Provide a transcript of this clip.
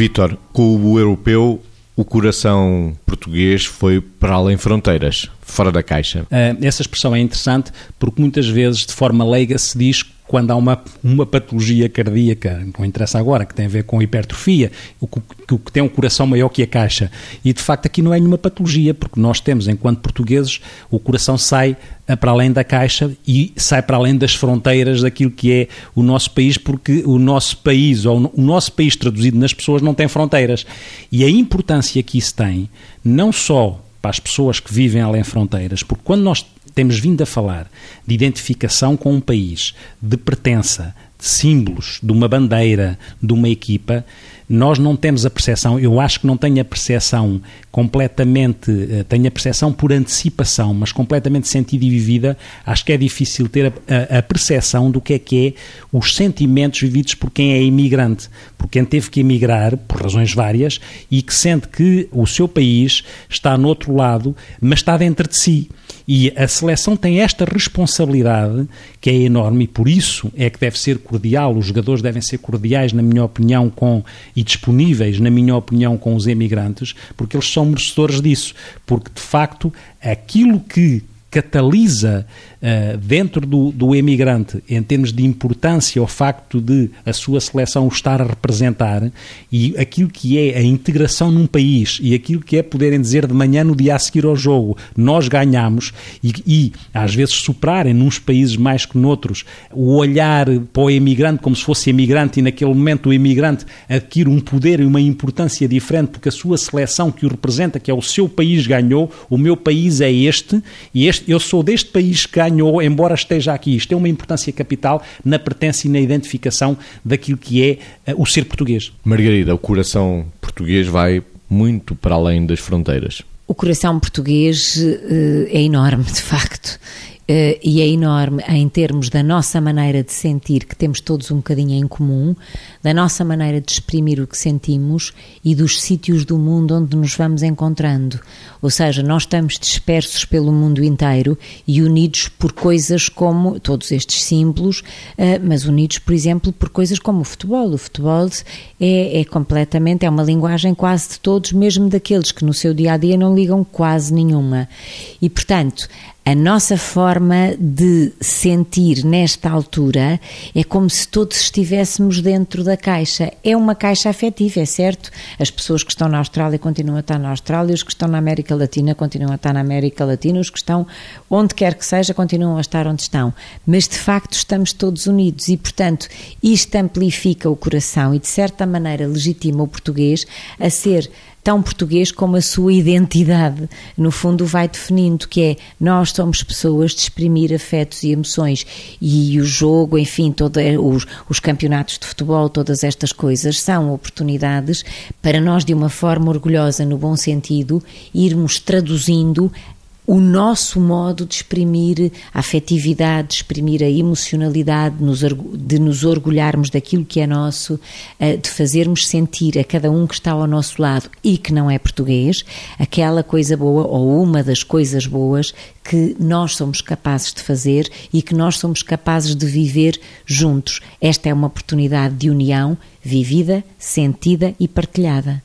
Vítor, com o europeu, o coração português foi para além fronteiras, fora da caixa. Uh, essa expressão é interessante porque muitas vezes, de forma leiga, se diz quando há uma, uma patologia cardíaca, não interessa agora, que tem a ver com hipertrofia, o que, que tem um coração maior que a caixa. E de facto aqui não é nenhuma patologia, porque nós temos, enquanto portugueses, o coração sai para além da caixa e sai para além das fronteiras daquilo que é o nosso país, porque o nosso país, ou o nosso país traduzido nas pessoas, não tem fronteiras. E a importância que isso tem, não só para as pessoas que vivem além fronteiras, porque quando nós temos vindo a falar de identificação com um país, de pertença, de símbolos, de uma bandeira, de uma equipa, nós não temos a percepção, eu acho que não tenho a percepção completamente, eh, tenho a percepção por antecipação, mas completamente sentida e vivida, acho que é difícil ter a, a, percepção do que é que é os sentimentos vividos por quem é imigrante, por quem teve que emigrar, por razões várias, e que sente que o seu país está no outro lado, mas está dentro de si. E a seleção tem esta responsabilidade que é enorme e por isso é que deve ser cordial, os jogadores devem ser cordiais, na minha opinião, com e disponíveis, na minha opinião, com os emigrantes, porque eles são merecedores disso. Porque, de facto, aquilo que catalisa uh, dentro do, do emigrante, em termos de importância, o facto de a sua seleção o estar a representar e aquilo que é a integração num país e aquilo que é poderem dizer de manhã no dia a seguir ao jogo, nós ganhamos e, e às vezes superarem nos países mais que noutros o olhar para o emigrante como se fosse emigrante e naquele momento o emigrante adquire um poder e uma importância diferente porque a sua seleção que o representa, que é o seu país ganhou, o meu país é este e este eu sou deste país que ganhou, embora esteja aqui. Isto tem uma importância capital na pertença e na identificação daquilo que é uh, o ser português. Margarida, o coração português vai muito para além das fronteiras. O coração português uh, é enorme, de facto. Uh, e é enorme em termos da nossa maneira de sentir, que temos todos um bocadinho em comum, da nossa maneira de exprimir o que sentimos e dos sítios do mundo onde nos vamos encontrando. Ou seja, nós estamos dispersos pelo mundo inteiro e unidos por coisas como todos estes símbolos, uh, mas unidos, por exemplo, por coisas como o futebol. O futebol é, é completamente, é uma linguagem quase de todos, mesmo daqueles que no seu dia a dia não ligam quase nenhuma. E, portanto, a nossa forma de sentir nesta altura é como se todos estivéssemos dentro da caixa. É uma caixa afetiva, é certo? As pessoas que estão na Austrália continuam a estar na Austrália, os que estão na América Latina continuam a estar na América Latina, os que estão onde quer que seja continuam a estar onde estão. Mas de facto estamos todos unidos e, portanto, isto amplifica o coração e de certa maneira legitima o português a ser tão português como a sua identidade. No fundo, vai definindo que é nós somos pessoas de exprimir afetos e emoções e o jogo, enfim, todos os, os campeonatos de futebol, todas estas coisas são oportunidades para nós, de uma forma orgulhosa, no bom sentido, irmos traduzindo o nosso modo de exprimir a afetividade, de exprimir a emocionalidade, de nos orgulharmos daquilo que é nosso, eh, de fazermos sentir a cada um que está ao nosso lado e que não é português, aquela coisa boa ou uma das coisas boas que nós somos capazes de fazer e que nós somos capazes de viver juntos. Esta é uma oportunidade de união vivida, sentida e partilhada.